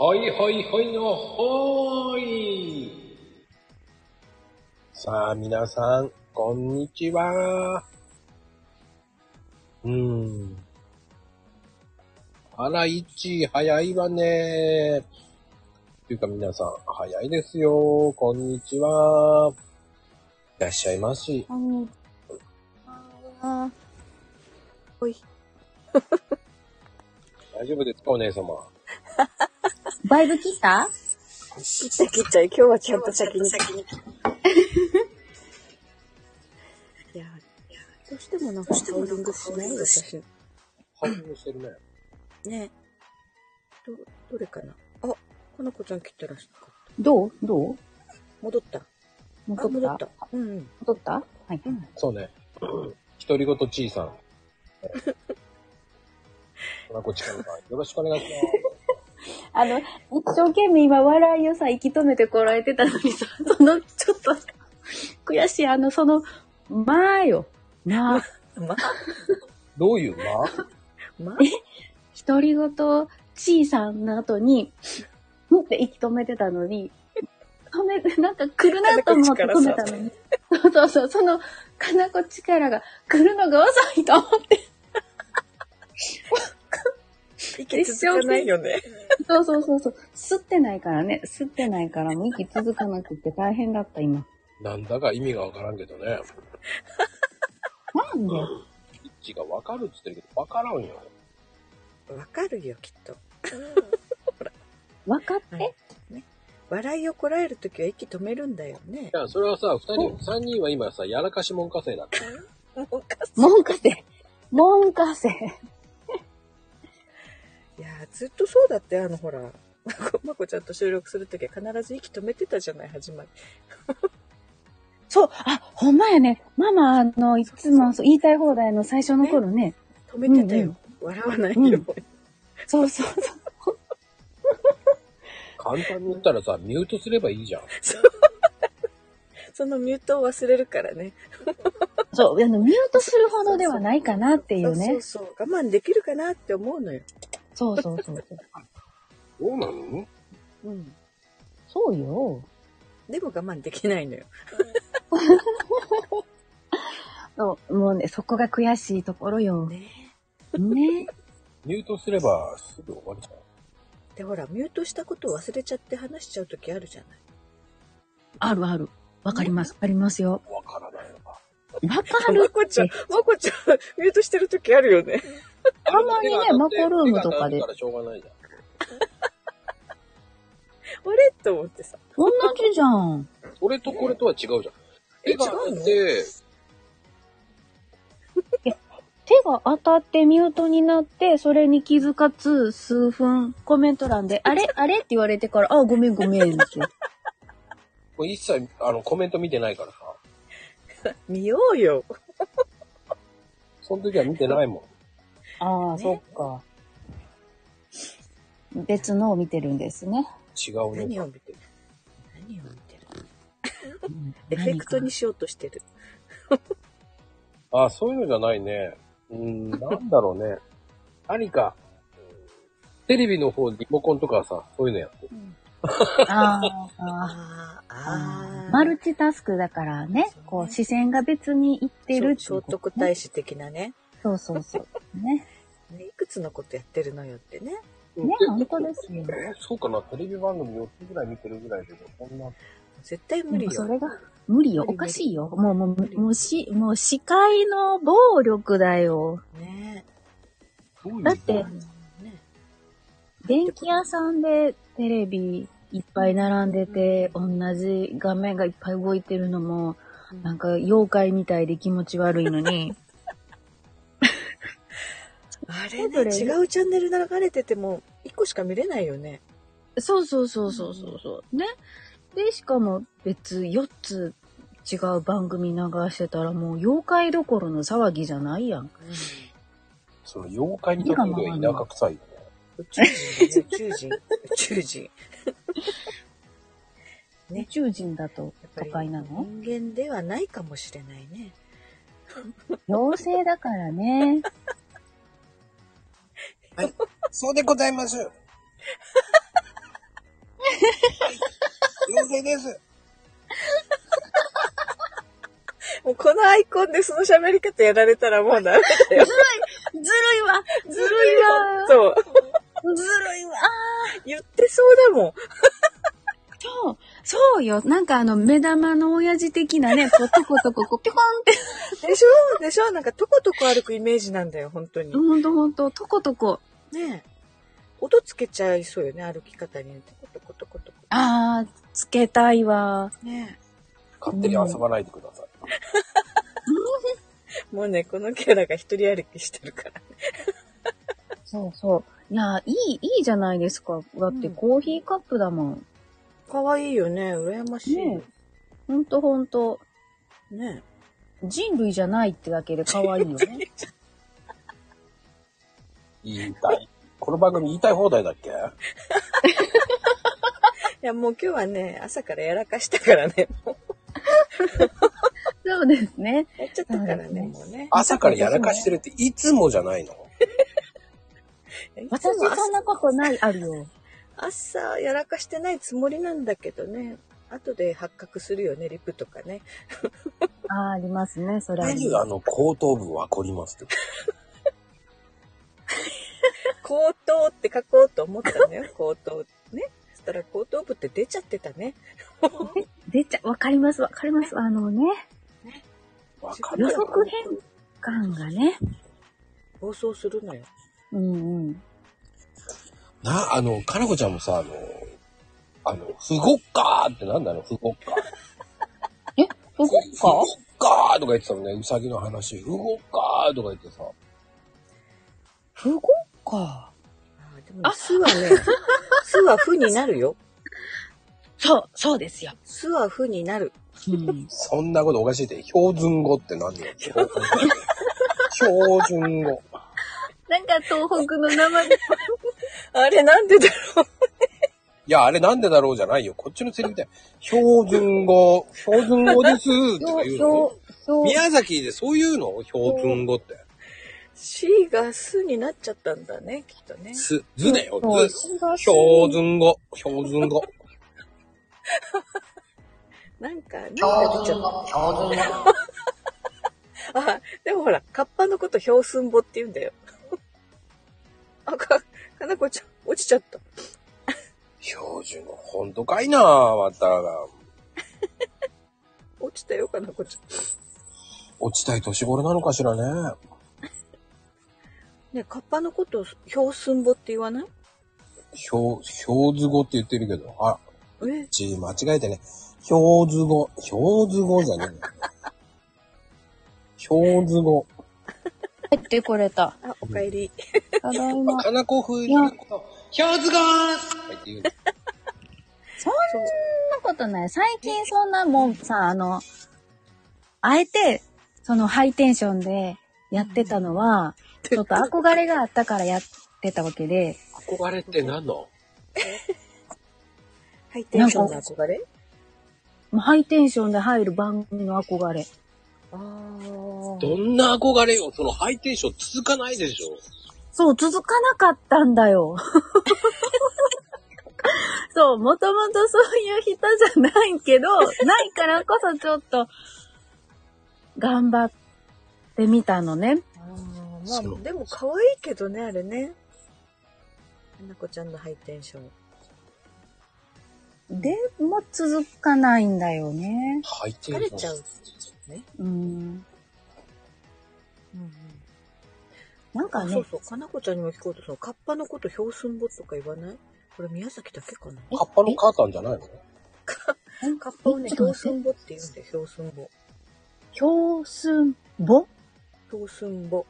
ほいほいほいのほーい。さあ、皆さん、こんにちは。うーん。あら、いち、早いわね。というか皆さん、早いですよ。こんにちは。いらっしゃいまし。こんにちは。おい。大丈夫ですか、お姉様。バイブ切った？切っちゃ切っちゃい。今日はちゃんと先に。先に。いや、どうしてもなんかハウリングしない私。ハウリングしてるね。ねど、どれかな？あ、かなこちゃん切ったらしかった。どう？どう？戻った。戻あ、戻っったた。うんうん。戻った？はい。うん。そうね。独り言ちいさん。こなこちかんさん、よろしくお願いしあの、一生懸命今笑いをさ、息止めてこらえてたのにさ、その、ちょっと、悔しい、あの、その、まあよ。まあ。ま。どういうま？ま、独り言、ちいさんの後に、もって息止めてたのに、止め、なんか来るなと思って止めたのに。そうそうそう、その、かなこ力が来るのが遅いと思って。息続かないよね。そうそうそうそう。吸ってないからね。吸ってないから、もう息続かなくて大変だった、今。なんだか意味がわからんけどね。なんで？イッチがわかるっつってるけど、わからんよ。わかるよ、きっと。分かって、はい笑いをこらえるときは息止めるんだよねい。や、それはさ、二人、三人は今さ、やらかしもんかせいだって。もんかせ。もんかせ。いやー、ずっとそうだって、あの、ほら、ま こまこちゃんと収録するときは必ず息止めてたじゃない、始まり。そう、あ、ほんまやね。ママ、あの、いつもそう言いたい放題の最初の頃ね。止めてたよ。笑わないように。そうそうそう。簡単に言ったらさ、ミュートすればいいじゃん。そのミュートを忘れるからね。そう、あの、ミュートするほどではないかなっていうね。そうそうそう。我慢できるかなって思うのよ。そうそうそう。そうなの？うん。そうよ。でも我慢できないのよ。そう、もうね、そこが悔しいところよ。ねね。ミュートすればすぐ終わるじゃん。で、ほら、ミュートしたことを忘れちゃって話しちゃうときあるじゃない？あるある。わかります。ありますよ。わからないわ。わかまるこちゃん、まこちゃん、ミュートしてるときあるよね。たまにね、マコルームとかで手が当たるからしょうがないじゃん。あれ？と思ってさ。同じじゃん。それとこれとは違うじゃん。え違うの？当て、手が当たってミュートになって、それに気づかず数分コメント欄で、あれ？あれ？って言われてから、あ、ごめんごめんですよ。もう一切あのコメント見てないからさ。見ようよ。その時は見てないもん。ああ、ねそっか。別のを見てるんですね。違うね。何を見てる？何を見てる？エフェクトにしようとしてる。あ、そういうのじゃないね。うーん、なんだろうね。何か、テレビの方、リモコンとかさ、そういうのやってる。ああ、あーああー。マルチタスクだからね、こう視線が別にいってるって聖いうこと徳太子的なね。そうそうそう。ね。ねいくつのことやってるのよってね。ね、で本当ですよ。えそうかな、テレビ番組4つぐらい見てるぐらいで、こんな、絶対無理よ。それが無理よ。おかしいよ。もう、もう、もうし、もう視界の暴力だよ。ねだってね電気屋さんでテレビいっぱい並んでて、同じ画面がいっぱい動いてるのも、なんか妖怪みたいで気持ち悪いのに、あれね、それ違うチャンネル流れてても、一個しか見れないよね。そうそうそうそうそうそう。ね。で、しかも別4つ違う番組流してたらもう妖怪どころの騒ぎじゃないやん。その妖怪に例えると田舎臭いよね。宇宙人宇宙人。宇宙人。ね 宇宙人だと都会なの？人間ではないかもしれないね。妖精だからね。そうでございます。妖精です。もうこのアイコンでその喋り方やられたらもうダメだよ。ずるいわずるいわそう。ずるいわ言ってそうだもん。そう、そうよ。なんかあの、目玉の親父的なね、こう、トコトコ、こう、ピョコンって。でしょ？でしょ？なんかトコトコ歩くイメージなんだよ、本当に。ほんとほんと、トコトコ。ねえ。音つけちゃいそうよね、歩き方に。トコトコトコトコ。あー、つけたいわ。ね勝手に遊ばないでください。え。もうね、このキャラが一人歩きしてるから。そうそう。いや、いい、いいじゃないですか。だってうんコーヒーカップだもん。かわいいよね、羨ましい。ねほんとほんと。ね人類じゃないってだけで可愛いよね。言いたい。この番組言いたい放題だっけ？いや、もう今日はね、朝からやらかしたからね。も そうですね。うやっちゃったからねもうね。朝からやらかしてるっていつもじゃないの？私そんなことない、あるよ。朝やらかしてないつもりなんだけどね。後で発覚するよね、リプとかね。あーありますね、それは。何があの後頭部は凝りますって。口頭って書こうと思ったのよ、口頭。ね。そしたら後頭部って出ちゃってたね。出ちゃ、わかります、わかります。あのね、予わかるよ。測変換がね。暴走するのよ。うんうん。な、あの、かなこちゃんもさ、あの、あの、ふごっかーってなんだろう、ふごっかー。どこふごっかーとか言ってたもんね、うさぎの話。ふごっかーとか言ってさ。不合か？あーでも、すはね、すはふになるよ。そう、そうですよ。すはふになる。うん。そんなことおかしいって、標準語って何よ。標準語。標準語。なんか東北の名前。あれなんでだろう。いや、あれなんでだろうじゃないよ。こっちのセリフで、標準語、標準語ですって言うの。そう、宮崎でそういうの？標準語って。C がすになっちゃったんだね、きっとね。す、ずだよ、そうず。標準語、標準語。なんか、なんか出ちゃった。あ、でもほら、カッパのこと標寸簿って言うんだよ。あ、か、かなこちゃん、落ちちゃった。標準語、ほんとかいなまた。落ちたよ、かなこちゃん。落ちたい年頃なのかしらね。ね、カッパのこと標寸簿って言わない？標、標図語って言ってるけど、あ、え？ち、間違えてね。標図語、標図語じゃねえよ。標図語。帰ってこれた。あ、おかえり。ただいま。かなこ風に言うと、標図語とか言って言うの そんなことない。最近そんなもんさ、あの、あえて、そのハイテンションでやってたのは、ちょっと憧れがあったからやってたわけで、憧れって何の？ハイテンションの憧れ？もうハイテンションで入る番組の憧れ。どんな憧れよそのハイテンション続かないでしょそう、続かなかったんだよ。そう、もともとそういう人じゃないけど、ないからこそちょっと、頑張ってみたのね。あーまあ、でも可愛いけどね、あれね。かなこちゃんのハイテンション。でも続かないんだよね。ハイテンション。疲れちゃう。ね。うん。うんうん。なんかねそう、そう。かなこちゃんにも聞こうと、そのカッパのこと標寸簿とか言わない？これ宮崎だけかな？カッパのカータンじゃないの？カッパをね、標ちょっと待って寸簿って言うんだよ、標寸簿。標寸簿標寸簿。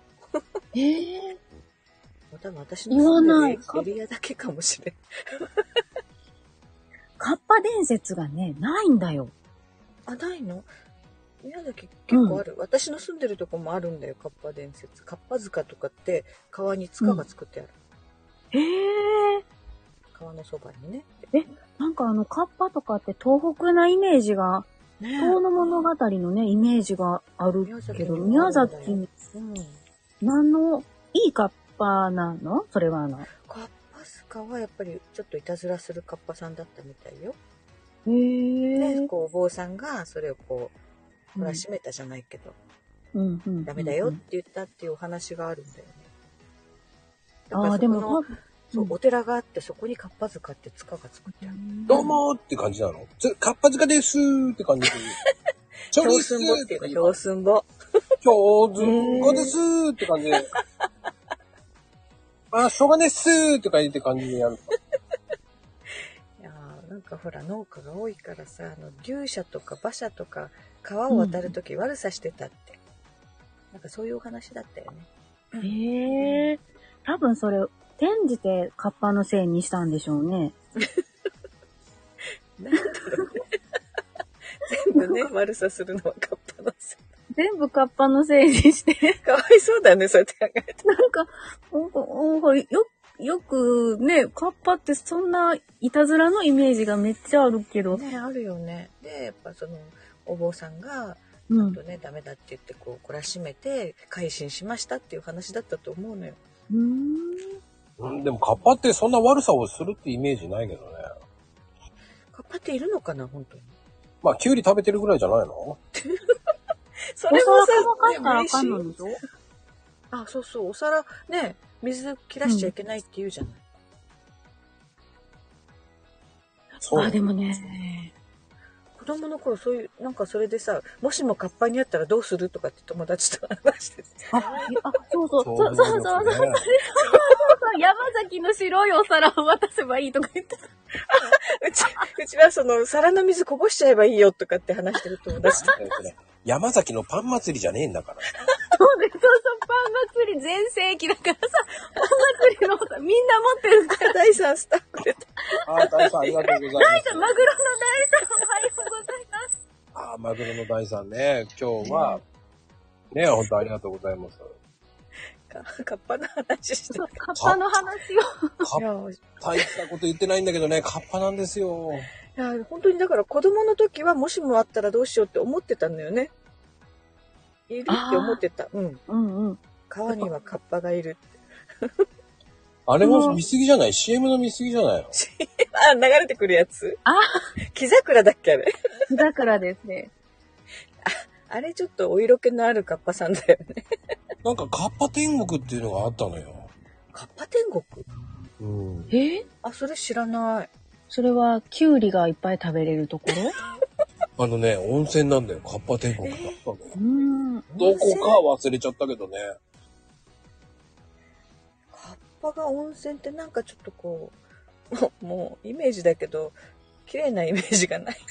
ええまた私の言わないエリアだけかもしれん。カッパ伝説がね、ないんだよ。あ、ないの？宮崎結構ある、私の住んでるとこもあるんだよ、カッパ伝説。カッパ塚とかって川に塚が作ってある。へえ。川のそばにね。なんかあの、カッパとかって東北なイメージが、ね遠の物語のね、イメージがあるけど、宮宮崎崎にうん。何の、いいカッパなの？それはあの。カッパパズカはやっぱりちょっといたずらするカッパさんだったみたいよ。へえで、。こう、お坊さんがそれをこう、懲らしめたじゃないけど、うんうん。ダメだよって言ったっていうお話があるんだよね。だからああ、でそこのも、そう、お寺があって、そこにカッパ塚って塚が作ってある。どうもーって感じなの？つかっぱ塚ですーって感じで。ちょ超です寸棒っていうか、超ー寸棒。超ずんこですーって感じで。あ、しょうがねっすーって感じで感じでやる。かほら、農家が多いからさ、あの、牛舎とか馬車とか、川を渡るとき悪さしてたって。なんかそういうお話だったよね。へえ。多分それ、転じてカッパのせいにしたんでしょうね。なんだろうね。全部ね、悪さするのはカッパのせい。全部カッパのせいにして。かわいそうだね、そうやって考えて。なんか、なんか、なんかよ、よくね、カッパってそんないたずらのイメージがめっちゃあるけど。ね、あるよね。で、やっぱその、お坊さんが、うん。とね、ダメだって言って、こう、懲らしめて、改心しましたっていう話だったと思うのよ。うーん。うん、でもカッパってそんな悪さをするってイメージないけどね。カッパっているのかな、本当に。まあ、キュウリ食べてるぐらいじゃないの？お それもさ皿乾かしたらあかんのでしょ？あ、そうそう、お皿、ね、水切らしちゃいけないって言うじゃない。そう。あ、でもね。子供の頃、そういう、なんかそれでさ、もしもカッパにあったらどうするとかって友達と話してて。あ、あそうそう、そうそうそうそうそうそう、ね山崎の白いお皿を渡せばいいとか言ってた。うち、うちはその、皿の水こぼしちゃえばいいよとかって話してる友達と。山崎のパン祭りじゃねえんだから。そうです、そうそう、パン祭り全盛期だからさ、パン祭りのさ、みんな持ってるから。第3スタッフで。あ、大さんありがとうございます。マグロの大さん、おはようございます。あ、マグロの大さんね。今日は、ね、本当ありがとうございます。かカッパの話して。カッパの話を。大したこと言ってないんだけどね、カッパなんですよ。や、本当にだから子供の時はもしもあったらどうしようって思ってたんだよね。いるって思ってた。うん。うんうん。川にはカッパがいる。あれも見過ぎじゃない ?CM の見過ぎじゃないの？あ、流れてくるやつあ、木桜だっけあれ。だからですね。あれちょっとお色気のあるカッパさんだよね。なんかカッパ天国っていうのがあったのよ。カッパ天国うん。えあ、それ知らない。それは、キュウリがいっぱい食べれるところ？あのね、温泉なんだよ。カッパ天国だったのよ。うーん。どこか忘れちゃったけどね。カッパが温泉ってなんかちょっとこう、もう、もうイメージだけど、綺麗なイメージがない。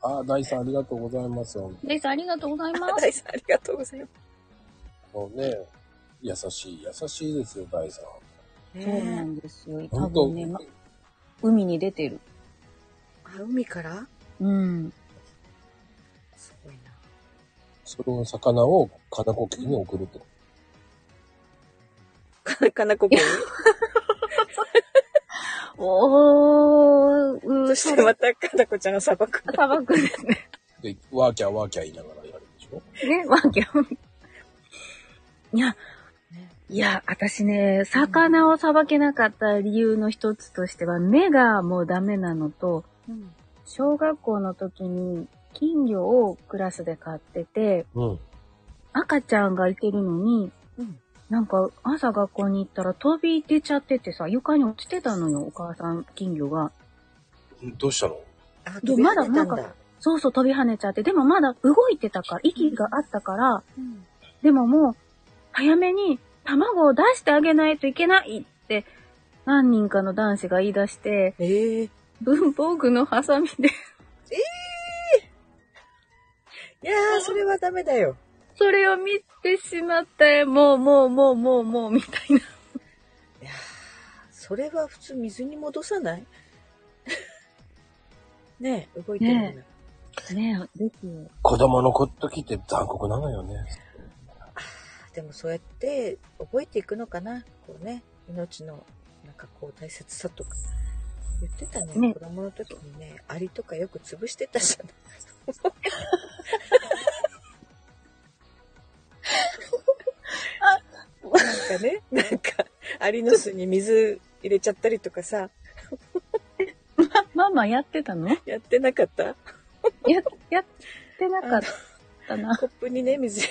あ、大さんありがとうございます。もです、ありがとうございます。大さんありがとうございまうね、優しい、優しいですよ、大さん。す。そうなんですよ。多分ね、ま、海に出てる。あ、海から？うん。すごいな。その魚を金子家に送るって。か、かなこくん。おー、うそしてまたかなこちゃんが砂漠。砂漠ですね。で、ワーキャーワーキャー言いながらやるでしょ？ね、わけ。いや、いや、私ね、魚をさばけなかった理由の一つとしては、目がもうダメなのと、うん。小学校の時に金魚をクラスで飼ってて、うん。赤ちゃんがいてるのに、うん。なんか朝学校に行ったら飛び出ちゃっててさ、床に落ちてたのよ、お母さん金魚が。どうしたの？あ、でまだなんだ。そうそう飛び跳ねちゃって、でもまだ動いてたから、息があったから、うん。でももう、早めに卵を出してあげないといけないって、何人かの男子が言い出して、ええ文房具のハサミで、いやー、それはダメだよ。それを見てしまって、もうもうもうもうもう、みたいな。いやー、それは普通水に戻さない？ねえ、動いてるんだ。ねねえ、ですよ。子供の時って残酷なのよね。でもそうやって覚えていくのかな？こうね、命のなんかこう大切さとか。言ってたね。ね子供の時にね、アリとかよく潰してたじゃない。なんかね、なんか、アリの巣に水入れちゃったりとかさ、ママやってたの？やってなかった？や、やってなかったな。コップにね、水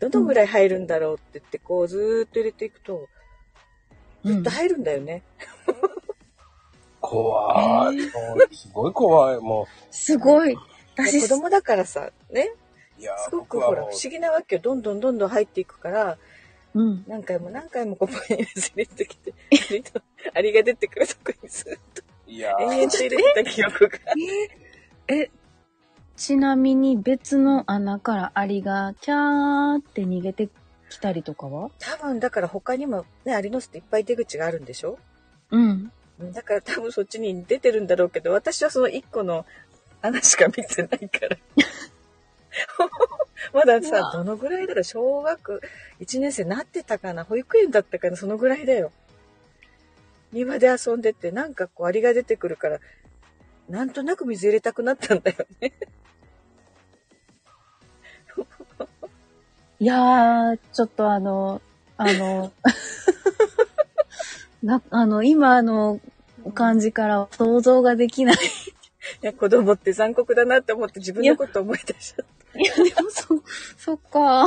どのぐらい入るんだろうって言って、こう、ずーっと入れていくと、ずっと入るんだよね。怖い。もうすごい怖い。もすごい。子、供だからさ、ね、う、いやすごくほら、不思議なわけよ。どんどんどんどん入っていくから、うん。何回も何回もコップに水入れてきて、アリとアリが出てくるとこにずっといや延々と入れてた記憶が。え、ちなみに別の穴からアリがキャーって逃げてきたりとかは？多分だから他にもね、アリの巣っていっぱい出口があるんでしょ？うん。だから多分そっちに出てるんだろうけど、私はその1個の穴しか見てないから。まだうさわ、どのぐらいだろう？小学1年生なってたかな？保育園だったかな？そのぐらいだよ。庭で遊んでて、なんかこうアリが出てくるから、なんとなく水入れたくなったんだよね。いやー、ちょっとあの、あの、な、あの、今の感じからは想像ができない。いや、子供って残酷だなって思って自分のこと思い出しちゃっいや、でもそ、そっか。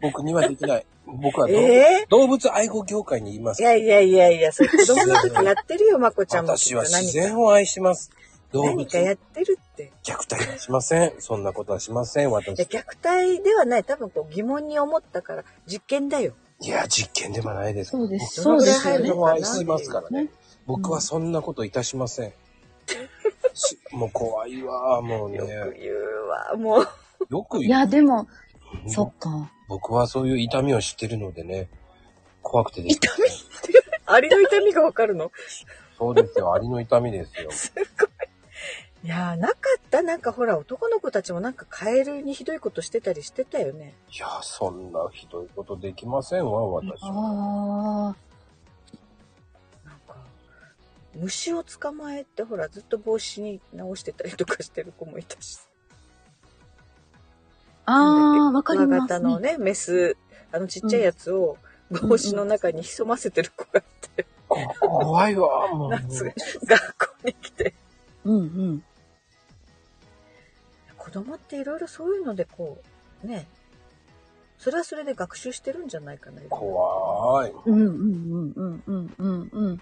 僕にはできない。僕はえ動物愛護業界にいますい。やいやいやいや、それ子供の時やってるよ、まこちゃんも。私は自然を愛します。動物何かやってるって。虐待はしません。そんなことはしません、いや私。虐待ではない。多分こう疑問に思ったから、実験だよ。いや、実験ではないです。そうです。どそうです自然。を愛しますからねね。僕はそんなこといたしません。しもう怖いわ、もうね。よく言うわ、もう。よく言う。いや、でも、うんそっか。僕はそういう痛みを知ってるのでね。怖くてです。痛み？アリの痛みがわかるの？そうですよ。アリの痛みですよ。すごい。いやー、なかったなんかほら、男の子たちもなんかカエルにひどいことしてたりしてたよね。いや、そんなひどいことできませんわ、私は。あなんか、虫を捕まえてほら、ずっと帽子に直してたりとかしてる子もいたし。あ。ああ、わかりますね。ガタのね、メス、あのちっちゃいやつを帽子の中に潜ませてる子がいて、こ怖いわ、もう。夏、学校に来て。うんうん。子供っていろいろそういうのでこう、ね、それはそれで学習してるんじゃないかな。怖い。うんうんうんうんうんうんうん。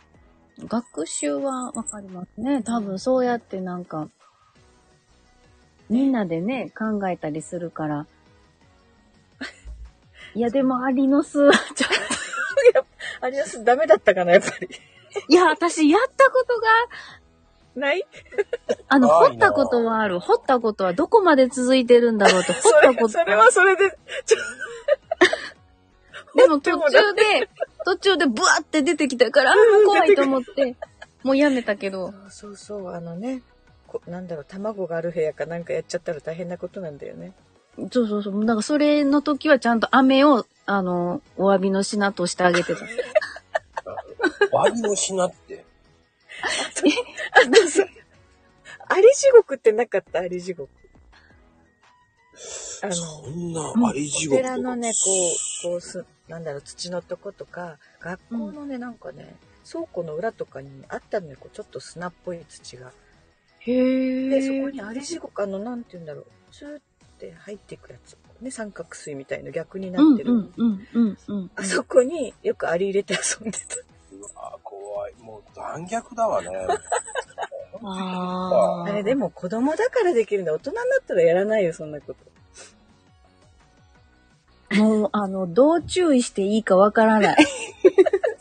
学習はわかりますね。多分そうやってなんか、みんなでね、考えたりするから。いや、でもアリの巣はちょっ ありますダメだったかな、やっぱり。と、いや、私やったことが、ない？あの、掘ったことはある。掘ったことはどこまで続いてるんだろうって、掘それったことそれはそれで、ちょでも途中で、途中でブワって出てきたから、あーもう怖いと思って、もうやめたけど。そうそうそう、あのね、こなんだろう、卵がある部屋かなんかやっちゃったら大変なことなんだよね。そうそうそう。だからそれの時はちゃんと飴を、あの、お詫びの品としてあげてた。ワニの品って？あのさ、アリ地獄ってなかった？アリ地獄。あの、そんなうんアリ地獄お寺のね、こう、こうす、なんだろう、土のとことか、学校のね、なんかね、倉庫の裏とかにあったのよ、こうちょっと砂っぽい土が。へで、そこにアリ地獄、あの、なんて言うんだろう、ツーって入っていくやつ。ね、三角錐みたいの逆になうんってる。うんうんうんうん。あそこによくアリ入れて遊んでた。うわ怖い。もう残虐だわね。ああれでも子供だからできるんだ。大人になったらやらないよ、そんなこと。もう、あの、どう注意していいかわからない。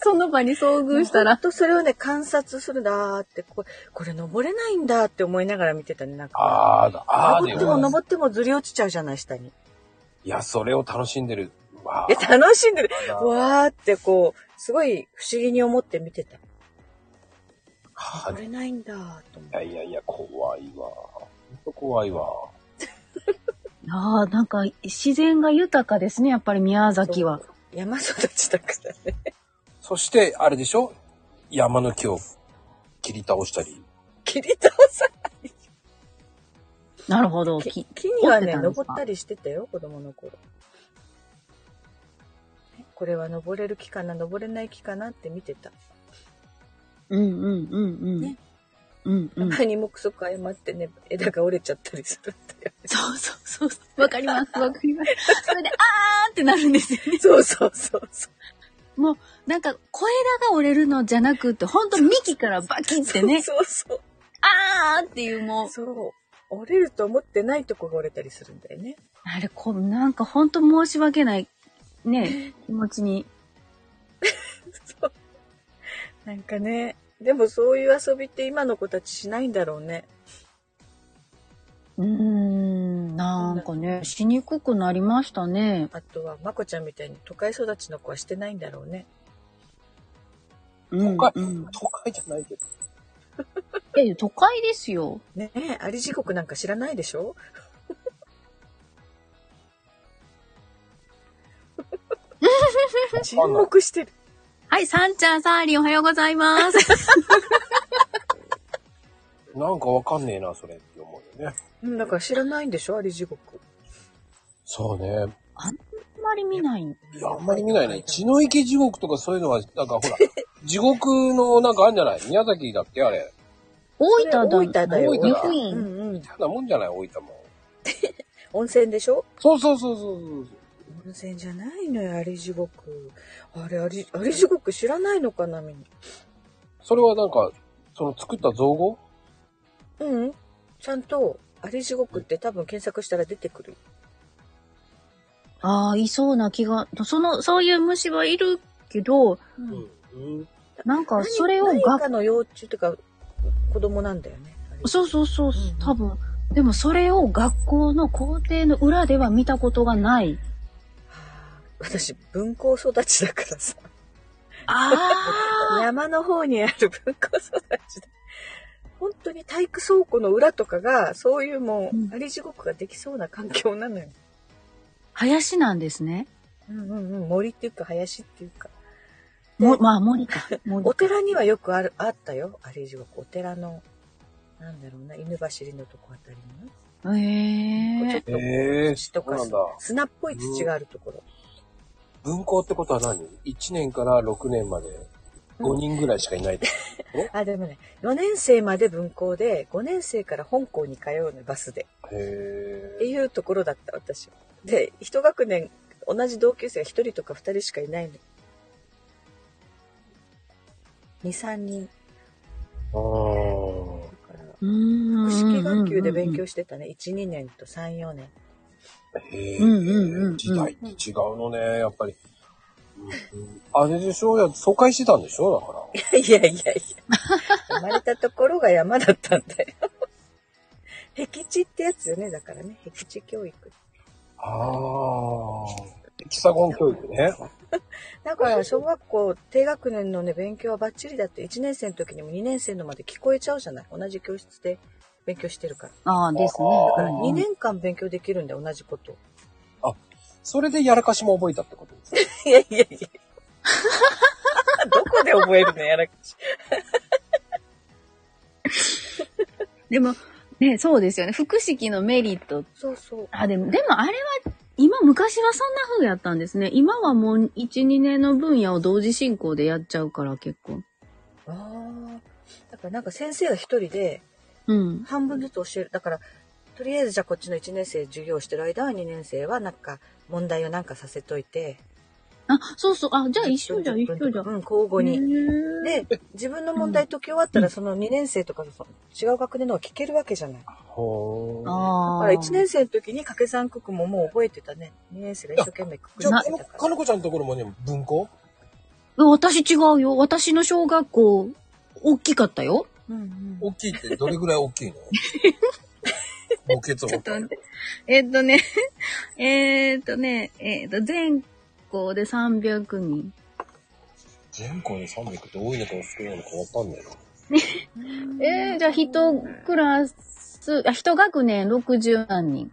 その場に遭遇したら。とそれをね、観察するんだーって、これ、これ登れないんだって思いながら見てたね、なんか。あーだ、あー登っても。登ってもずり落ちちゃうじゃない、下に。いや、それを楽しんでる。わえ、楽しんでる？あわーってこう、すごい不思議に思って見てた。は登れないんだーと思って。いやいやいや、怖いわ。ほんと怖いわ。ああ、なんか、自然が豊かですね、やっぱり宮崎は。山育ちだからね。そして、あれでしょ？山の木を切り倒したり。切り倒さなるほど。木き木にはね、登ったりしてたよ、子供の頃。これは登れる木かな、登れない木かなって見てた。うんうんうんうん。ねうんうん。たまに目測誤ってね、枝が折れちゃったりするんだよ。そうそうそうそう。わかります、わかります。それで、あーってなるんですよね。そうそうそうそう。もう、なんか、小枝が折れるのじゃなくって、ほんと幹からバキってね、そうそうあーっていうもう、そう。折れると思ってないとこが折れたりするんだよね。あれ、こう、なんかほんと申し訳ない、ね、気持ちに。そう。なんかね、でもそういう遊びって今の子たちしないんだろうね。うーん、なんかね、しにくくなりましたね。あとは、まこちゃんみたいに都会育ちの子はしてないんだろうね。うん、都会うん。都会じゃないけど。え、都会ですよ。ねえ、あり地獄なんか知らないでしょ？沈黙してる。はい、さんちゃん、さーりん、おはようございます。なんかわかんねえな、それね。うん、だから知らないんでしょあり地獄。そうね。あんまり見ない。いや、あんまり見ないね。血の池地獄とかそういうのは、なんかほら、地獄のなんかあるんじゃない？宮崎だっけあれ。大分だ。大分だよ。大分だう院。んうん。そんなもんじゃない大分も。温泉でしょ？そうそうそうそうそう。温泉じゃないのよ、あり地獄。あれ、あり、あり地獄知らないのかな、みんな。それはなんか、その作った造語？うん。ちゃんと、あり地獄って多分検索したら出てくる。ああ、いそうな気が、その、そういう虫はいるけど、うん。うん。なんか、それを何がかの幼虫というか、子供なんだよね。そうそうそう、うん多分。でもそれを学校の校庭の裏では見たことがない。はあ私、文校育ちだからさ。あ 山の方にある文校育ちだ。本当に体育倉庫の裏とかが、そういうもう、うんあり地獄ができそうな環境なのよ。林なんですね。うんうんうん。森っていうか、林っていうか。も、まあ、森か。森お寺にはよくある、あったよ。あり地獄。お寺の、なんだろうな、犬走りのとこあたりの。へえちょっとええ土とかそうなんだ。砂っぽい土があるところ。文校ってことは何 ?1 年から6年まで5人ぐらいしかいないって あ、でもね、4年生まで文校で、5年生から本校に通うの、バスで。へっていうところだった、私は。で、一学年、同じ同級生が1人とか2人しかいないの。2、3人。ー。あだから、うーん。複式学級で勉強してたね。1、2年と3、4年。あ。へえ。うんうんうんうん時代って違うのね、やっぱり。あれでしょ？や疎開してたんでしょ？だから。いやいやいや。生まれたところが山だったんだよ。僻地ってやつよね、だからね。僻地教育。ああ。ヘキサゴン教育ね。だから、小学校低学年のね、勉強はバッチリだって、1年生の時にも2年生のまで聞こえちゃうじゃない？同じ教室で勉強してるから。ああ、ですね。だから、うん2年間勉強できるんだよ、同じこと。それでやらかしも覚えたってことですか？いやいやいや。どこで覚えるの？やらかし。でも、ね、そうですよね。複式のメリット。そうそう。あ、でも、でもあれは、今、昔はそんな風やったんですね。今はもう1、2年の分野を同時進行でやっちゃうから結構。ああ。だからなんか先生が一人でうん。半分ずつ教える。だから、とりあえずじゃあこっちの1年生授業してる間は2年生はなんか問題をなんかさせといて。あ、そうそう。あ、じゃあ一緒じゃん、一緒じゃん。うん、交互に。へで、自分の問題解き終わったら、その2年生とかその違う学年のは聞けるわけじゃない。だほー。ああ。から1年生の時に掛け算九九ももう覚えてたね。2年生が一生懸命九九じゃあ、か。のこちゃんのところもね、文庫？私違うよ。私の小学校、大きかったよ。うんうん。大きいってどれぐらい大きいの？ちょっと待って。え っとね、えっとね、えっと、全校で300人。全校で300って多いのか少ないのかわかんないな。えー、じゃあ一クラス、あ、一学年60何人。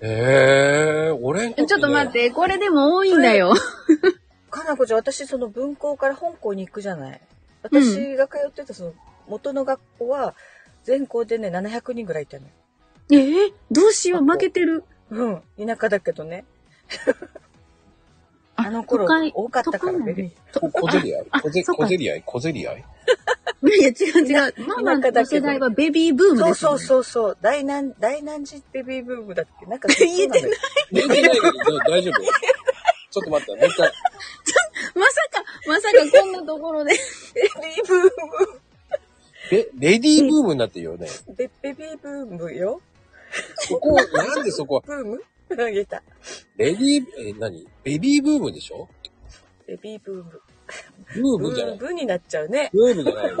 ええー、俺ね、ちょっと待って、これでも多いんだよ。かなこちゃん、私その文校から本校に行くじゃない。私が通ってたその元の学校は、全校でね、700人ぐらいいたのよ。えー、どうしよう、負けてる。うん。田舎だけどね。あの頃多かったから都会ベビー。こ小競り合いあ小競り合い？小競り合い？いや、違う違う。ママの世代はベビーブームです、そうね。そうそうそう。大難、大難寺ベビーブームだっけ？なんか言えてない。言えてないけど大丈夫ちょっと待って、もう一回。まさか、まさかこんなところで。ベビーブーム。え、レディーブームになってるよね。ベベビーブームよ。そこ、なんでそこ？は、ブーム？言えた。レディー、え、何？ベビーブームでしょ？ベビーブーム。ブーブムじゃない。ーブになっちゃうね。ブームじゃない。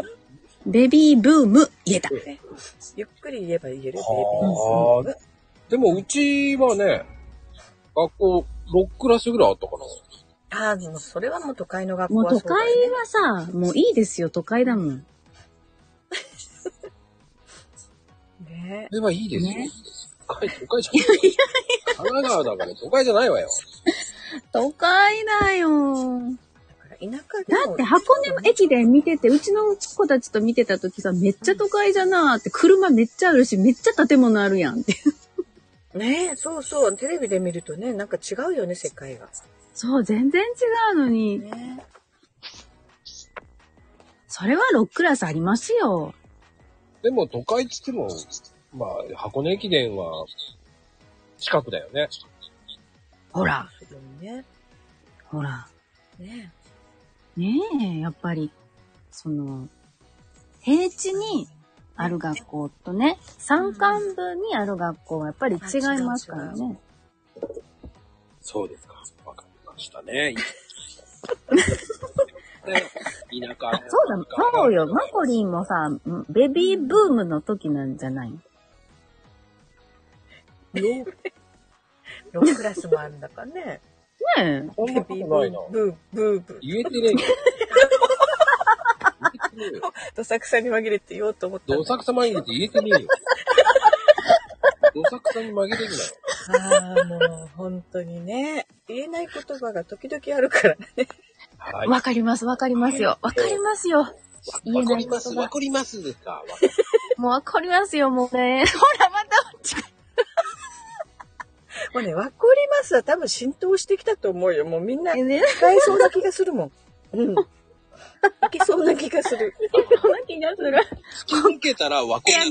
ベビーブーム、言えた。ゆっくり言えば言える。はあベビーブーム。でも、うちはね、学校6クラスぐらいあったかな。ああ、もうそれはもう都会の学校もう都はそうだよ会ね。はさ、もういいですよ、都会だもん。ねそれはいいですよ。ね都会、都会じゃない。神奈川だから都会じゃないわよ。都会だよ。だから田舎だって箱根の駅で見てて、うちの子たちと見てた時さ、めっちゃ都会じゃなーって、車めっちゃあるし、めっちゃ建物あるやんって。ねえ、そうそう。テレビで見るとね、なんか違うよね、世界が。そう、全然違うのに。ねそれは6クラスありますよ。でも都会っつっても、まあ、箱根駅伝は近くだよね。ほら、ね。ほら。ねねえ、やっぱり、その、平地にある学校とね、山間部にある学校はやっぱり違いますからね。そうですか。わかりましたね。ね 田舎あ、そうだ、そうよ。マコリンもさ、んベビーブームの時なんじゃない？え。6クラスもあるんだからね。ねそんなことないな。ブー、ブー、ブー。言えてねえよ。言えてねえよ。どさくさに紛れて言おうと思ったんだどさくさ紛れて言えてねえよ。どさくさに紛れる。ああ、もう本当にね。言えない言葉が時々あるからね。はい。わかります、わかりますよ。わかりますよ。言えわかない言ります、葉わ。かりますですか？わもうわかりますよ、もうね。ほら、また、もうね、わかりますは多分浸透してきたと思うよ。もうみんなね、使えそうな気がするもん。うん。いけそうな気がする。そんな気がする。突き抜けたらわかる。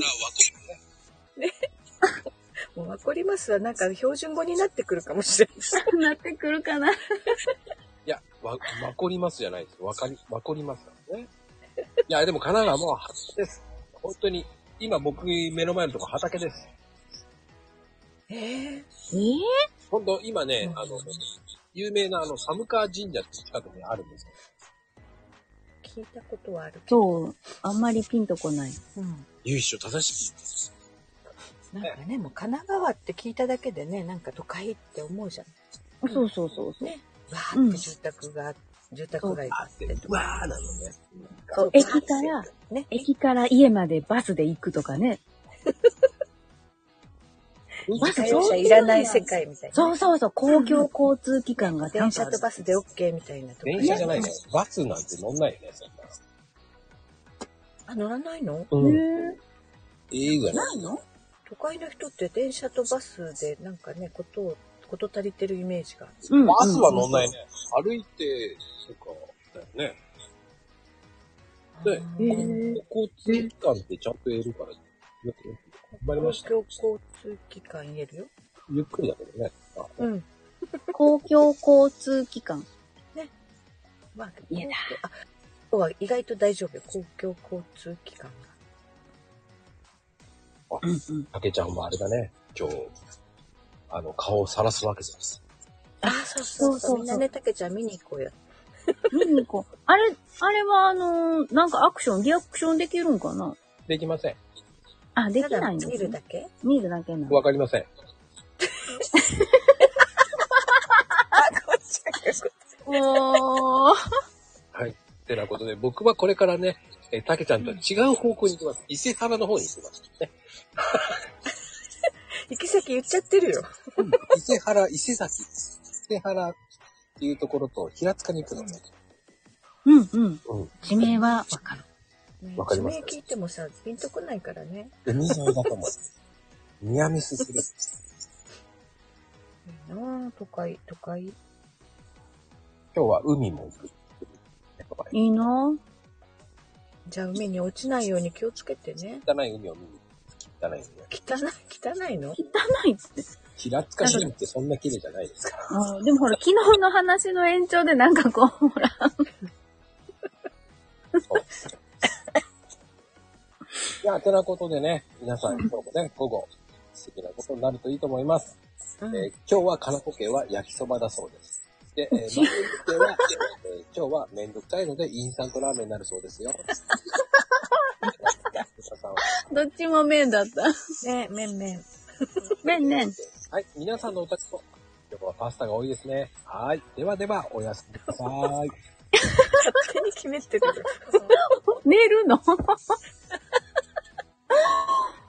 もうわかりますはなんか標準語になってくるかもしれない。なってくるかな。いや、わ、わかりますじゃないです。わかり、わかりますからね。いや、でも神奈川も畑です。本当に、今僕目の前のとこ畑です。ええええ本当今ね、うんあの、有名なあの、寒川神社って近くにあるんですよ。聞いたことはあるけど。そう、あんまりピンとこない。うん。由緒正しき。なんかね、もう神奈川って聞いただけでね、なんか都会って思うじゃん。そうそうそうそう。ね。わーって住宅が、住宅街がああってって、とうわか。ーなのね。そう駅から、ね。駅から家までバスで行くとかね。バス自家用車いらない世界みたいな。そうそうそう、公共交通機関が電車とバスで OK みたいなとこ電車じゃないね。バスなんて乗んないよね、そんな。あ、乗らないの？うん。へ映画ね。ないの？都会の人って電車とバスでなんかね、ことを、こと足りてるイメージが。うんバスは乗んないね。歩いて、そうか、だよね。で交通機関ってちゃんと言えるから、よくよく頑張りました。公共交通機関言えるよ。ゆっくりだけどね。あうん。公共交通機関。まあ、言えたあ、今日は意外と大丈夫よ。公共交通機関が。うんうん。たけちゃんはあれだね。今日、あの、顔をさらすわけです。あ、そうそうそう。そうそうそうみんなね、たけちゃん見に行こうよ。見に行こう。あれ、あれはあのーなんかアクション、リアクションできるんかな？できません。あ、できないんです、ね、見るだけ？見るだけなの。わかりません。おー。はい。てなことで、僕はこれからね、えたけちゃんとは違う方向に行きます。伊勢原の方に行きます。ね、行き先言っちゃってるよ。伊勢原、伊勢崎。伊勢原っていうところと平塚に行くのね。うんうん。うん。地名はわかる。ねわかります地名聞いてもさ、ピンとこないからね。海沿いだと思う。ニアミスする。いいなあ都会、都会。今日は海も行く。いいなじゃあ海に落ちないように気をつけてね。汚い海を見に汚い海を。汚い、汚いの？汚いっつって。平塚市ってそんな綺麗じゃないですから。あーでもほら、昨日の話の延長でなんかこう、ほら、いや、てなことでね、皆さん今日もね、午後、素敵なことになるといいと思います。うんえー今日はかなこ家は焼きそばだそうです。で、えー、まゆみ家は、えー今日はめんどくさいのでインスタントラーメンになるそうですよ。どっちも麺だった。ね、めんめん。麺 ね。はい、皆さんのお宅も、今日はパスタが多いですね。はい。ではでは、おやすみなさい。勝手に決めてる。寝るの？Ah!